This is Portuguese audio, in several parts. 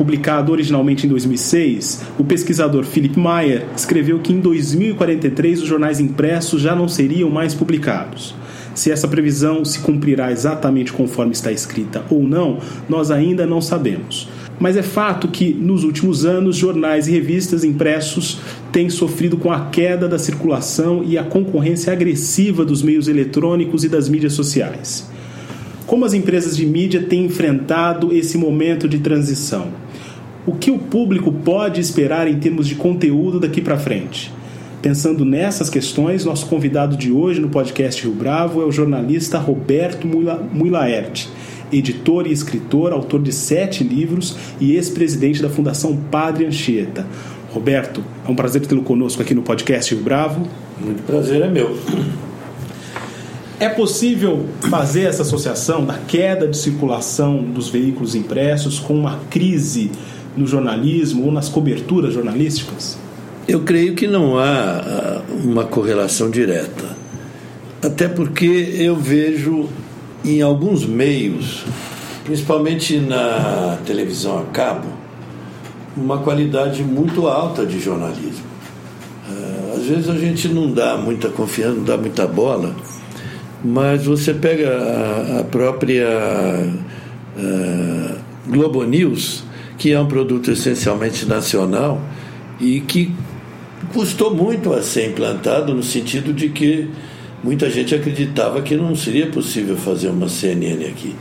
publicado originalmente em 2006, o pesquisador Philip Meyer escreveu que em 2043 os jornais impressos já não seriam mais publicados. Se essa previsão se cumprirá exatamente conforme está escrita ou não, nós ainda não sabemos. Mas é fato que, nos últimos anos, jornais e revistas impressos têm sofrido com a queda da circulação e a concorrência agressiva dos meios eletrônicos e das mídias sociais. Como as empresas de mídia têm enfrentado esse momento de transição? O que o público pode esperar em termos de conteúdo daqui para frente? Pensando nessas questões, nosso convidado de hoje no podcast Rio Bravo é o jornalista Roberto Muilaert, editor e escritor, autor de sete livros e ex-presidente da Fundação Padre Anchieta. Roberto, é um prazer tê-lo conosco aqui no podcast Rio Bravo. Muito prazer é meu. É possível fazer essa associação da queda de circulação dos veículos impressos com uma crise no jornalismo ou nas coberturas jornalísticas? Eu creio que não há ah, uma correlação direta. Até porque eu vejo em alguns meios, principalmente na televisão a cabo, uma qualidade muito alta de jornalismo. Ah, às vezes a gente não dá muita confiança, não dá muita bola mas você pega a, própria uh, Globo News, que é um produto essencialmente nacional e que custou muito a ser implantado no sentido de que muita gente acreditava que não seria possível fazer uma CNN aqui.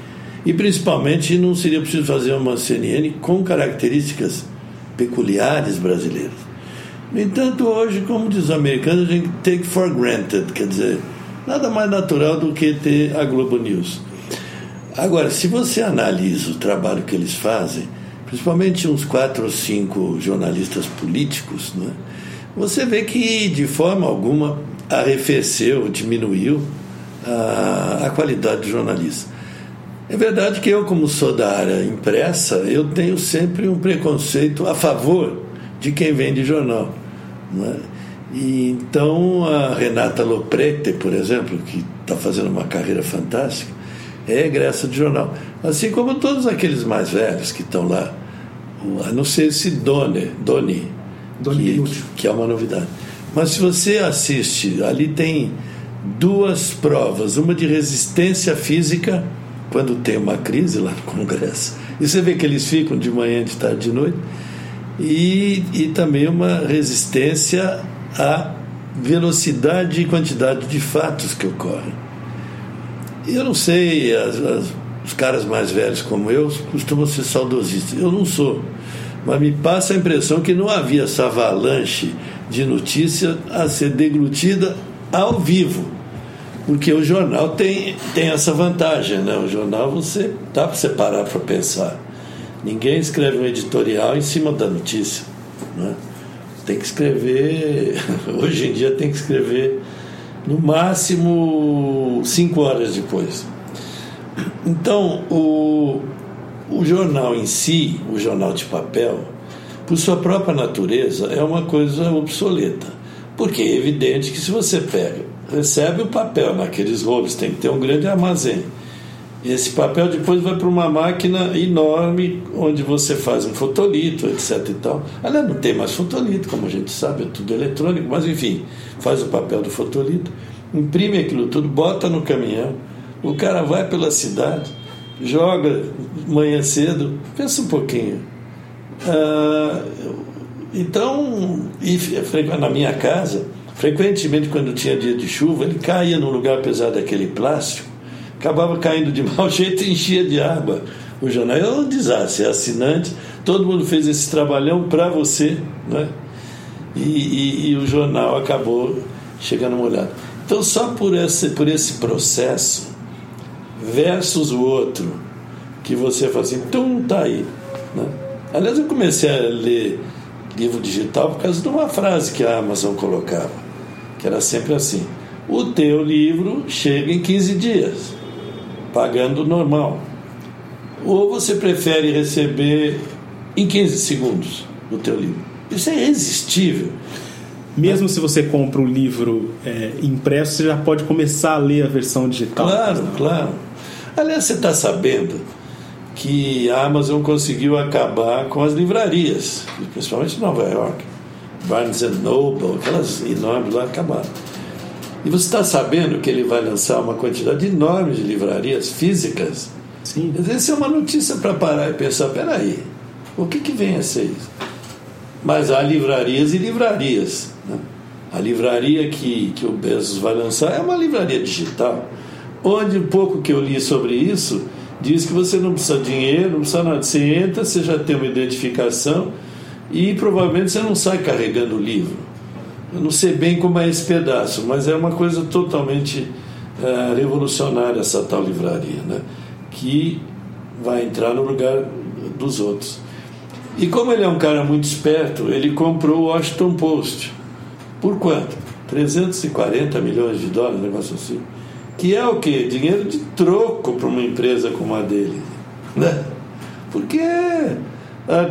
E principalmente não seria possível fazer uma CNN com características peculiares brasileiras. No entanto, hoje, como diz o americano, a gente take for granted, quer dizer, Nada mais natural do que ter a Globo News. Agora, se você analisa o trabalho que eles fazem, principalmente uns quatro ou cinco jornalistas políticos, né, você vê que de forma alguma arrefeceu, diminuiu a, a qualidade do jornalista. É verdade que eu, como sou da área impressa, eu tenho sempre um preconceito a favor de quem vende jornal. Não é? E então a Renata Loprete, por exemplo, que está fazendo uma carreira fantástica, é egressa de jornal. Assim como todos aqueles mais velhos que estão lá. A não ser esse Doni, Doni, Doni que, que é uma novidade. Mas se você assiste, ali tem duas provas, uma de resistência física, quando tem uma crise lá no Congresso, e você vê que eles ficam de manhã, de tarde, de noite, e, e também uma resistência a velocidade e quantidade de fatos que ocorrem. Eu não sei, as, as, os caras mais velhos como eu costumam ser saudosistas. Eu não sou. Mas me passa a impressão que não havia essa avalanche de notícia a ser deglutida ao vivo. Porque o jornal tem, tem essa vantagem, né? O jornal você dá para você parar para pensar. Ninguém escreve um editorial em cima da notícia. Né? tem que escrever, hoje em dia tem que escrever no máximo cinco horas depois. Então, o, o jornal em si, o jornal de papel, por sua própria natureza, é uma coisa obsoleta. Porque é evidente que se você pega, recebe o papel naqueles rolos, tem que ter um grande armazém esse papel depois vai para uma máquina enorme onde você faz um fotolito, etc. e tal. Aliás, não tem mais fotolito, como a gente sabe, é tudo eletrônico, mas enfim, faz o papel do fotolito, imprime aquilo tudo, bota no caminhão, o cara vai pela cidade, joga manhã cedo, pensa um pouquinho. Ah, então, na minha casa, frequentemente quando tinha dia de chuva, ele caía num lugar apesar daquele plástico acabava caindo de mau jeito e enchia de água. O jornal é um desastre, é assinante, todo mundo fez esse trabalhão para você, né? E, e, e, o jornal acabou chegando molhado. Então, só por esse, por esse processo, versus o outro, que você fala assim, tum, tá aí. Né? Aliás, eu comecei a ler livro digital por causa de uma frase que a Amazon colocava, que era sempre assim: o teu livro chega em 15 dias, pagando normal. Ou você prefere receber em 15 segundos o teu livro? Isso é irresistível. Mesmo se você compra o um livro é, impresso, você já pode começar a ler a versão digital. Claro, claro. Aliás, você está sabendo que a Amazon conseguiu acabar com as livrarias, principalmente em Nova York. Barnes Noble, aquelas enormes lá acabaram. E você está sabendo que ele vai lançar uma quantidade enorme de livrarias físicas? Sim. Essa é uma notícia para parar e pensar: peraí, o que, que vem a ser isso? Mas há livrarias e livrarias. Né? A livraria que, que o Bezos vai lançar é uma livraria digital, onde um pouco que eu li sobre isso diz que você não precisa de dinheiro, não precisa nada. Você entra, você já tem uma identificação e provavelmente você não sai carregando o livro. Eu não sei bem como é esse pedaço, mas é uma coisa totalmente é, revolucionária essa tal livraria, né? que vai entrar no lugar dos outros. E como ele é um cara muito esperto, ele comprou o Washington Post. Por quanto? 340 milhões de dólares, negócio assim. Que é o quê? Dinheiro de troco para uma empresa como a dele. Né? Porque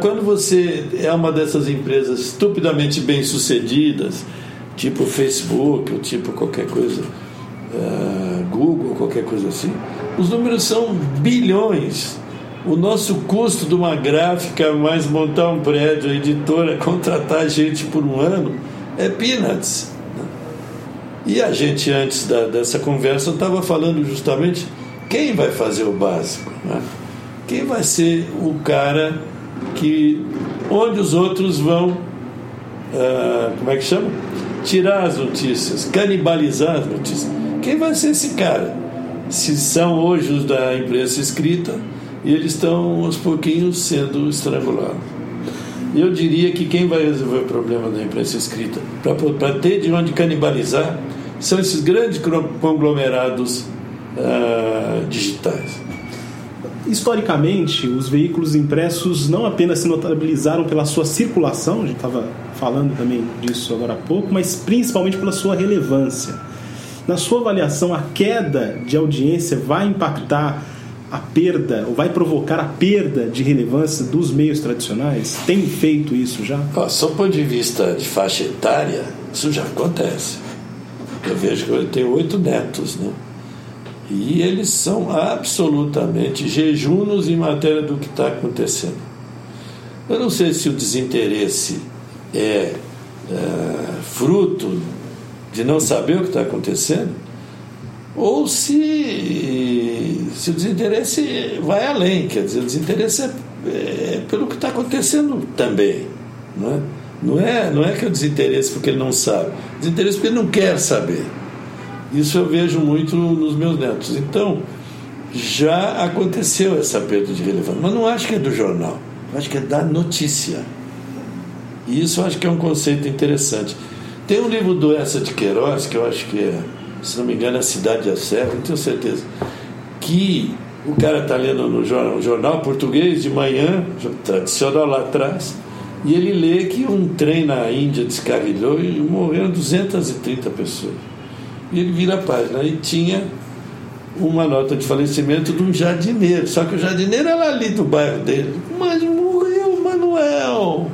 quando você é uma dessas empresas estupidamente bem sucedidas, tipo Facebook, ou tipo qualquer coisa, ah, Google, qualquer coisa assim, os números são bilhões. O nosso custo de uma gráfica, mais montar um prédio, a editora, contratar gente por um ano, é peanuts. E a gente, antes da, dessa conversa, estava falando justamente quem vai fazer o básico. Né? Quem vai ser o cara que. onde os outros vão. Uh, como é que chama? Tirar as notícias, canibalizar as notícias. Quem vai ser esse cara? Se são hoje os da imprensa escrita e eles estão aos pouquinhos sendo estrangulados. Eu diria que quem vai resolver o problema da imprensa escrita, para ter de onde canibalizar, são esses grandes conglomerados uh, digitais. Historicamente, os veículos impressos não apenas se notabilizaram pela sua circulação, a gente estava falando também disso agora há pouco, mas principalmente pela sua relevância. Na sua avaliação, a queda de audiência vai impactar a perda, ou vai provocar a perda de relevância dos meios tradicionais? Tem feito isso já? Ah, sob o ponto de vista de faixa etária, isso já acontece. Eu vejo que eu tenho oito netos, né? E eles são absolutamente jejunos em matéria do que está acontecendo. Eu não sei se o desinteresse é, é fruto de não saber o que está acontecendo, ou se, se o desinteresse vai além, quer dizer, o desinteresse é, é pelo que está acontecendo também. Não é? Não, é, não é que é o desinteresse porque ele não sabe, desinteresse porque ele não quer saber. Isso eu vejo muito nos meus netos. Então, já aconteceu essa perda de relevância. Mas não acho que é do jornal, acho que é da notícia. E isso eu acho que é um conceito interessante. Tem um livro do Essa de Queiroz, que eu acho que é, se não me engano, é A Cidade a Serra, não tenho certeza, que o cara está lendo no jornal, jornal português de manhã, tradicional lá atrás, e ele lê que um trem na Índia descarrilhou e morreram 230 pessoas. E ele vira a página e tinha uma nota de falecimento de um jardineiro. Só que o jardineiro era ali do bairro dele. Mas morreu Manuel!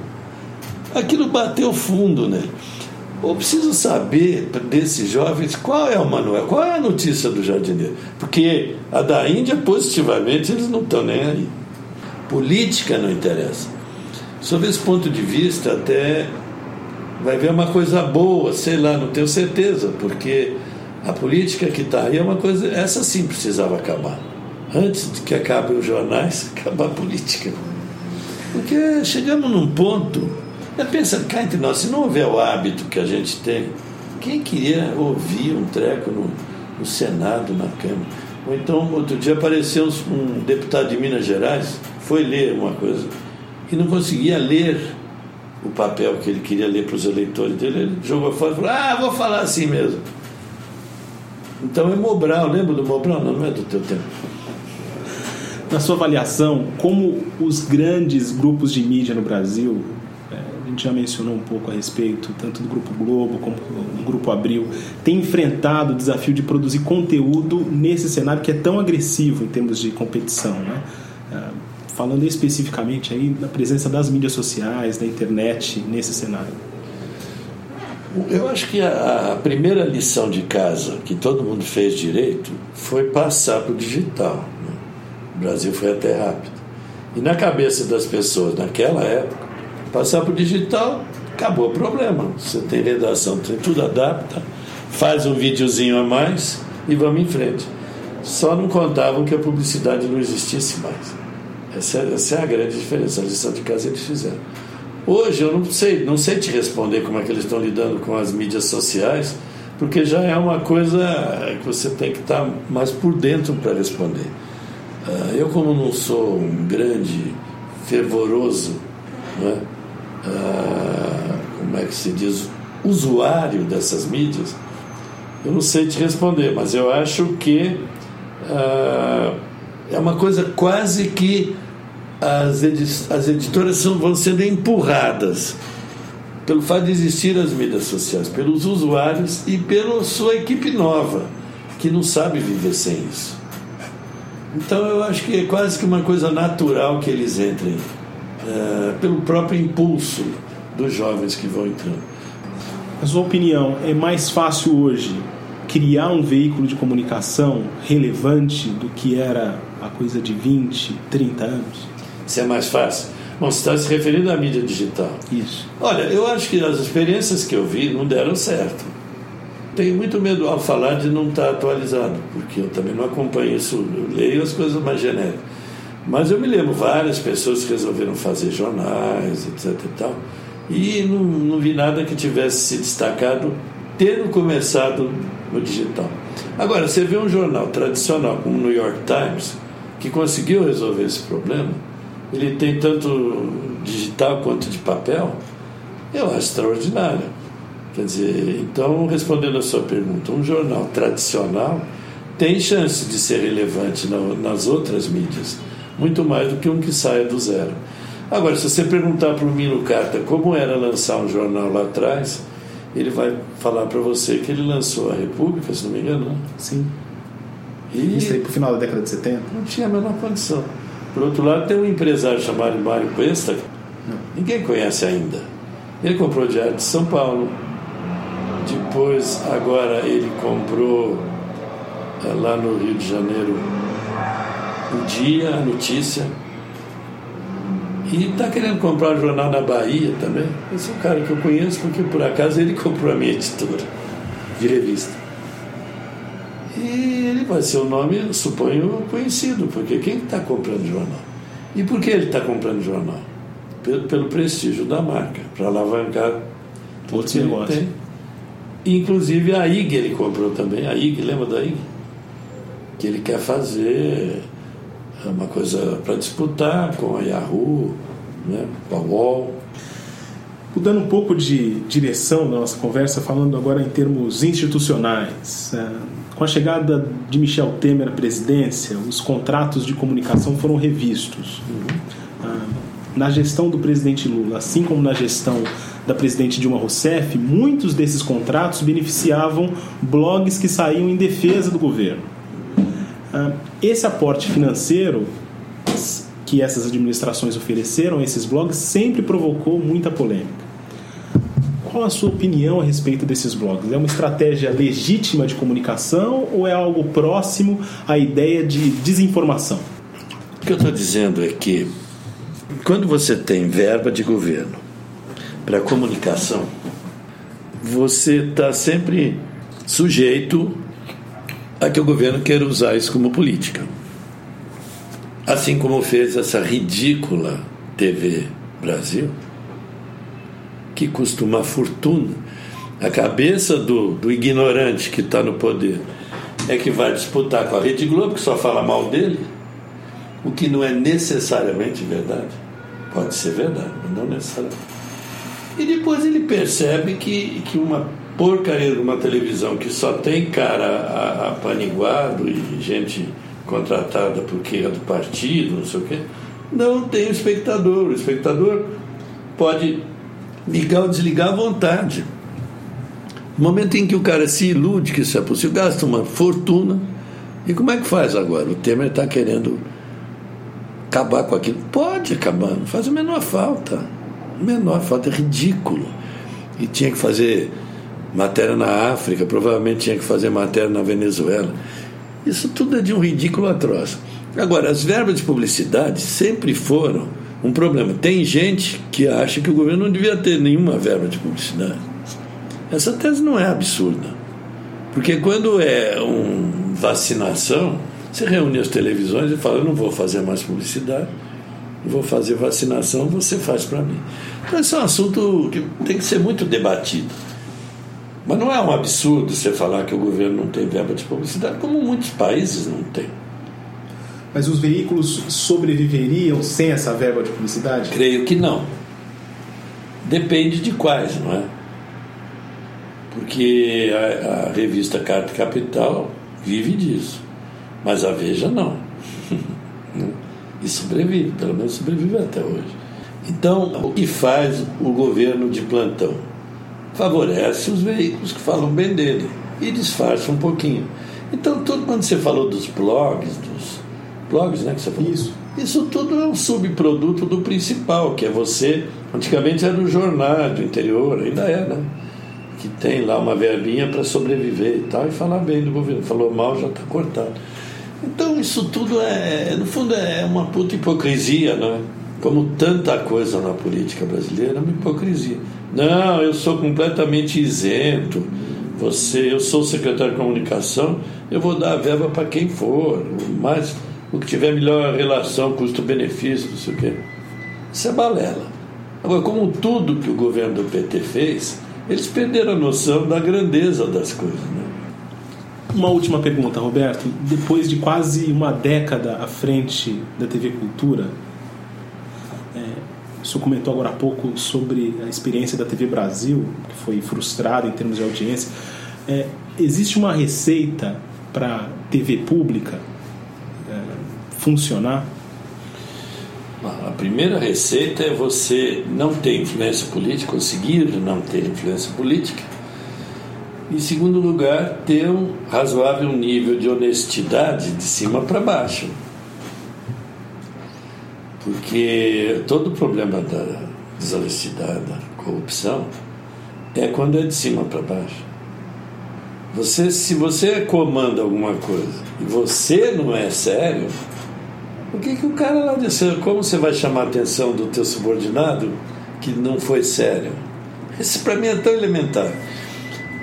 Aquilo bateu fundo, né? Eu preciso saber desses jovens qual é o Manuel, qual é a notícia do jardineiro. Porque a da Índia, positivamente, eles não estão nem aí. Política não interessa. Sob esse ponto de vista, até vai ver uma coisa boa, sei lá, não tenho certeza, porque a política que está aí é uma coisa, essa sim precisava acabar. Antes de que acabem os jornais, acabar a política. Porque chegamos num ponto, é, pensa cá entre nós, se não houver o hábito que a gente tem, quem queria ouvir um treco no, no Senado, na Câmara? Ou então, outro dia apareceu um deputado de Minas Gerais, foi ler uma coisa, e não conseguia ler o papel que ele queria ler para os eleitores dele, ele jogou fora e falou: Ah, vou falar assim mesmo. Então é Mobral, lembra do Mobral? Não, não é do teu tempo. na sua avaliação, como os grandes grupos de mídia no Brasil, é, a gente já mencionou um pouco a respeito, tanto do Grupo Globo como do Grupo Abril, têm enfrentado o desafio de produzir conteúdo nesse cenário que é tão agressivo em termos de competição, né? É, falando especificamente aí da presença das mídias sociais, da internet nesse cenário. Eu acho que a, primeira lição de casa que todo mundo fez direito foi passar para o digital. Né? O Brasil foi até rápido. E na cabeça das pessoas naquela época, passar para o digital acabou o problema. Você tem redação, tem tudo adapta, faz um videozinho a mais e vamos em frente. Só não contavam que a publicidade não existisse mais. Essa, é, essa é a grande diferença. A lição de casa eles fizeram. Hoje eu não sei, não sei te responder como é que eles estão lidando com as mídias sociais, porque já é uma coisa que você tem que estar mais por dentro para responder. Ah, eu, como não sou um grande fervoroso, né, como é que se diz, usuário dessas mídias, eu não sei te responder, mas eu acho que uh, é uma coisa quase que as, edi as editoras são, vão sendo empurradas pelo fato de existir as mídias sociais, pelos usuários e pela sua equipe nova, que não sabe viver sem isso. Então eu acho que é quase que uma coisa natural que eles entrem, é, pelo próprio impulso dos jovens que vão entrando. A sua opinião, é mais fácil hoje criar um veículo de comunicação relevante do que era a coisa de 20, 30 anos? Se é mais fácil. Bom, você está se referindo à mídia digital. Isso. Olha, eu acho que as experiências que eu vi não deram certo. Tenho muito medo ao falar de não estar atualizado, porque eu também não acompanho isso, eu leio as coisas mais genéricas. Mas eu me lembro várias pessoas que resolveram fazer jornais, etc e tal, e não, não vi nada que tivesse se destacado tendo começado no digital. Agora, você vê um jornal tradicional como o New York Times, que conseguiu resolver esse problema, ele tem tanto digital quanto de papel, eu acho extraordinário. Quer dizer, então, respondendo a sua pergunta, um jornal tradicional tem chance de ser relevante nas outras mídias, muito mais do que um que saia do zero. Agora, se você perguntar para o Mino Carta como era lançar um jornal lá atrás, ele vai falar para você que ele lançou a República, se não me engano. Né? Sim. E Isso aí para o final da década de 70? Não tinha a menor condição. Por outro lado, tem um empresário chamado Mário Cuesta, ninguém conhece ainda. Ele comprou o Diário de São Paulo. Depois, agora, ele comprou é, lá no Rio de Janeiro o Dia, a Notícia. E está querendo comprar o jornal na Bahia também. Esse é um cara que eu conheço porque, por acaso, ele comprou a minha editora de revista. E ele vai ser um nome, suponho, conhecido, porque quem está comprando jornal? E por que ele está comprando jornal? Pelo, pelo prestígio da marca, para alavancar outros negócios. Inclusive a IG ele comprou também. A IG, lembra da IG? Que ele quer fazer uma coisa para disputar com a Yahoo, né, com a UOL. Mudando um pouco de direção da nossa conversa, falando agora em termos institucionais. É, com a chegada de Michel Temer à presidência, os contratos de comunicação foram revistos. Ah, na gestão do presidente Lula, assim como na gestão da presidente Dilma Rousseff, muitos desses contratos beneficiavam blogs que saíam em defesa do governo. Ah, esse aporte financeiro que essas administrações ofereceram a esses blogs sempre provocou muita polêmica. Qual a sua opinião a respeito desses blogs? É uma estratégia legítima de comunicação ou é algo próximo à ideia de desinformação? O que eu estou dizendo é que quando você tem verba de governo para comunicação, você está sempre sujeito a que o governo queira usar isso como política. Assim como fez essa ridícula TV Brasil, que custa uma fortuna. A cabeça do, do ignorante que está no poder é que vai disputar com a Rede Globo, que só fala mal dele, o que não é necessariamente verdade. Pode ser verdade, mas não necessariamente. E depois ele percebe que, que uma porcaria de uma televisão que só tem cara apaniguado e gente contratada porque é do partido, não sei o quê. Não tem espectador. O espectador pode ligar ou desligar à vontade. No momento em que o cara se ilude que isso é possível, gasta uma fortuna. E como é que faz agora? O Temer está querendo acabar com aquilo. Pode acabar, não faz a menor falta. A menor falta, é ridículo. E tinha que fazer matéria na África, provavelmente tinha que fazer matéria na Venezuela. Isso tudo é de um ridículo atroz. Agora, as verbas de publicidade sempre foram um problema. Tem gente que acha que o governo não devia ter nenhuma verba de publicidade. Essa tese não é absurda. Porque quando é uma vacinação, você reúne as televisões e fala: Eu não vou fazer mais publicidade, não vou fazer vacinação, você faz para mim. Então, esse é um assunto que tem que ser muito debatido. Mas não é um absurdo você falar que o governo não tem verba de publicidade, como muitos países não têm. Mas os veículos sobreviveriam sem essa verba de publicidade? Creio que não. Depende de quais, não é? Porque a, a revista Carta Capital vive disso, mas a Veja não. e sobrevive, pelo menos sobrevive até hoje. Então, o que faz o governo de plantão? Favorece os veículos que falam bem dele e disfarça um pouquinho. Então, tudo quando você falou dos blogs, dos blogs, né, que você falou. Isso. Isso tudo é um subproduto do principal, que é você. Antigamente era o jornal do interior, ainda é, né? Que tem lá uma verbinha para sobreviver e tal, e falar bem do governo. Falou mal, já está cortado. Então isso tudo é, no fundo, é uma puta hipocrisia, não é? Como tanta coisa na política brasileira, é uma hipocrisia. Não, eu sou completamente isento. Você, eu sou secretário de comunicação, eu vou dar a verba para quem for, mas o que tiver melhor relação custo-benefício, não sei o quê. Isso é balela. Agora, como tudo que o governo do PT fez, eles perderam a noção da grandeza das coisas. Né? Uma última pergunta, Roberto. Depois de quase uma década à frente da TV Cultura, é, o senhor comentou agora há pouco sobre a experiência da TV Brasil, que foi frustrada em termos de audiência. É, existe uma receita para TV pública funcionar? A primeira receita é você não ter influência política, conseguir não ter influência política. Em segundo lugar, ter um razoável nível de honestidade de cima para baixo. Porque todo o problema da desonestidade, da corrupção, é quando é de cima para baixo. Você, se você comanda alguma coisa e você não é sério, o que, que o cara lá disse? Como você vai chamar a atenção do teu subordinado que não foi sério? Isso para mim é tão elementar.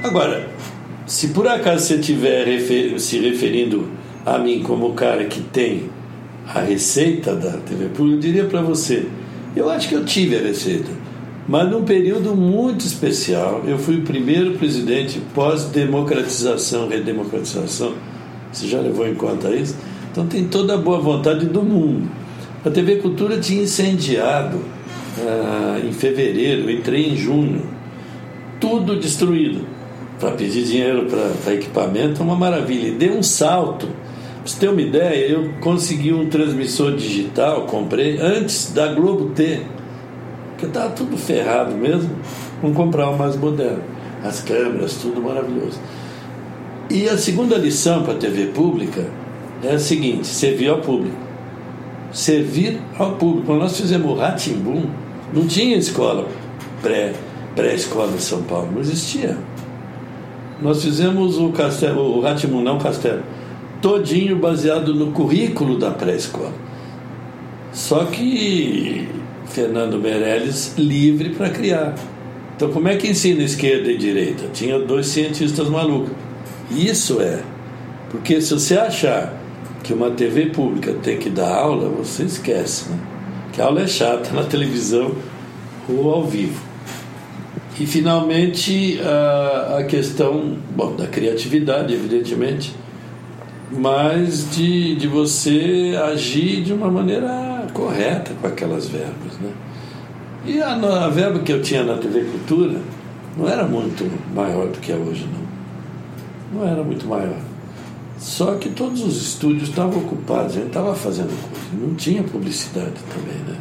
Agora, se por acaso você estiver refer se referindo a mim como o cara que tem a receita da TV Pública, eu diria para você: eu acho que eu tive a receita, mas num período muito especial. Eu fui o primeiro presidente pós-democratização, redemocratização. Você já levou em conta isso? Então tem toda a boa vontade do mundo. A TV Cultura tinha incendiado ah, em fevereiro, entrei em junho, tudo destruído. Para pedir dinheiro para equipamento é uma maravilha. E deu um salto. Pra você ter uma ideia, eu consegui um transmissor digital, comprei, antes da Globo ter. Porque estava tudo ferrado mesmo. Vamos comprar um mais moderno. As câmeras, tudo maravilhoso. E a segunda lição para a TV pública é a seguinte: servir ao público. Servir ao público. Quando nós fizemos o Ratimbum, não tinha escola pré, pré-escola em São Paulo, não existia. Nós fizemos o castelo, o Ratimbum, não o castelo, todinho baseado no currículo da pré-escola. Só que Fernando Meirelles livre para criar. Então, como é que ensina esquerda e direita? Tinha dois cientistas malucos. Isso é. Porque se você achar que uma TV pública tem que dar aula, você esquece, né? Que a aula é chata na televisão ou ao vivo. E finalmente a, a questão bom, da criatividade, evidentemente, mas de, de você agir de uma maneira correta com aquelas verbas. Né? E a, a verba que eu tinha na TV Cultura não era muito maior do que é hoje, não. Não era muito maior. Só que todos os estúdios estavam ocupados, a gente estava fazendo coisa, não tinha publicidade também, né?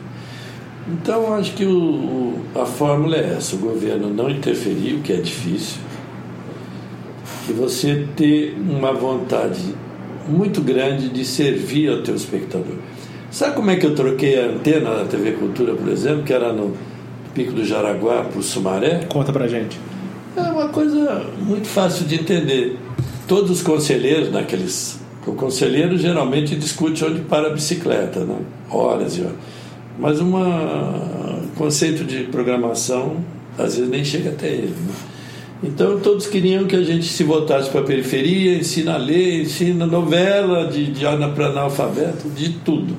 Então acho que o, a fórmula é essa, o governo não interferir, o que é difícil, e você ter uma vontade muito grande de servir ao teu espectador. Sabe como é que eu troquei a antena da TV Cultura, por exemplo, que era no Pico do Jaraguá para o Sumaré? Conta pra gente. É uma coisa muito fácil de entender. Todos os conselheiros naqueles. O conselheiro geralmente discute onde para a bicicleta, né? horas e horas. Mas um conceito de programação às vezes nem chega até ele. Né? Então todos queriam que a gente se voltasse para a periferia, ensina a ler, ensina novela de, de para analfabeto, de tudo.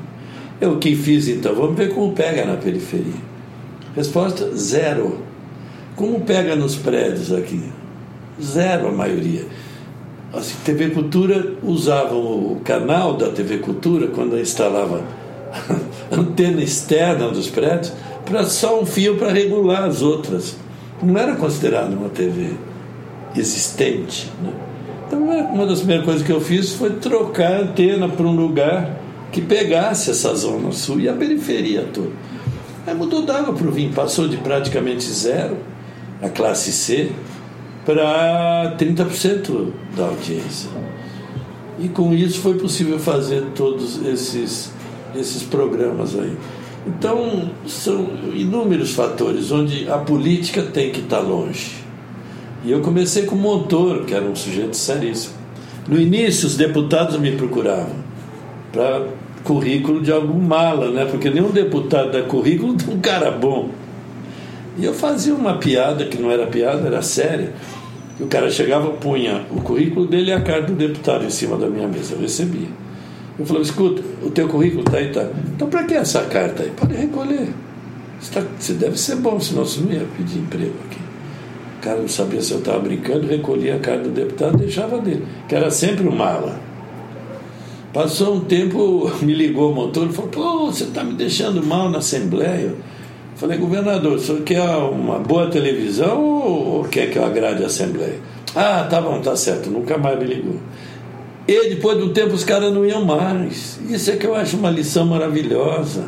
Eu que fiz então, vamos ver como pega na periferia. Resposta: zero. Como pega nos prédios aqui? Zero a maioria. Assim, TV Cultura usava o canal da TV Cultura quando instalava antena externa dos prédios para só um fio para regular as outras não era considerado uma TV existente. Né? Então, é, uma das primeiras coisas que eu fiz foi trocar a antena para um lugar que pegasse essa zona sul e a periferia toda. Aí mudou d'água para o vinho, passou de praticamente zero, a classe C, para 30% da audiência. E com isso foi possível fazer todos esses, esses programas aí. Então, são inúmeros fatores onde a política tem que estar longe. E eu comecei com Montoro, que era um sujeito seríssimo. No início, os deputados me procuravam para currículo de algum mala, né? porque nenhum deputado dá currículo de um cara bom. E eu fazia uma piada, que não era piada, era séria. o cara chegava, punha o currículo dele e a cara do deputado em cima da minha mesa. Eu recebia. Eu falei, escuta, o teu currículo está aí, tá. Então para que essa carta aí? Pode recolher. Você, tá, você deve ser bom, senão você não ia pedir emprego aqui. O cara não sabia se eu estava brincando, recolhia a carta do deputado e deixava dele, que era sempre um mala. Passou um tempo, me ligou o motor e falou, pô, você está me deixando mal na Assembleia. Falei, governador, o senhor quer uma boa televisão ou quer que eu agrade a Assembleia? Ah, tá bom, tá certo, nunca mais me ligou. E depois do tempo os caras não iam mais. Isso é que eu acho uma lição maravilhosa.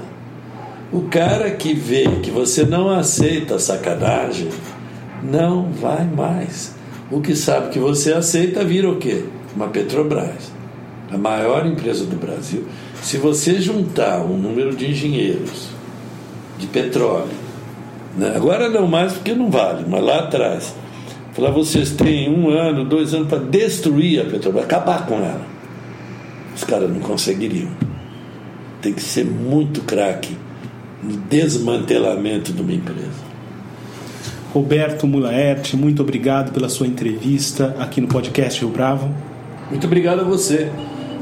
O cara que vê que você não aceita a sacanagem, não vai mais. O que sabe que você aceita vira o quê? Uma Petrobras, a maior empresa do Brasil. Se você juntar um número de engenheiros de petróleo, né? agora não mais porque não vale, mas lá atrás, Falar, vocês têm um ano, dois anos para destruir a Petrobras, acabar com ela. Os caras não conseguiriam. Tem que ser muito craque no desmantelamento de uma empresa. Roberto Mulaerte, muito obrigado pela sua entrevista aqui no podcast Rio Bravo. Muito obrigado a você.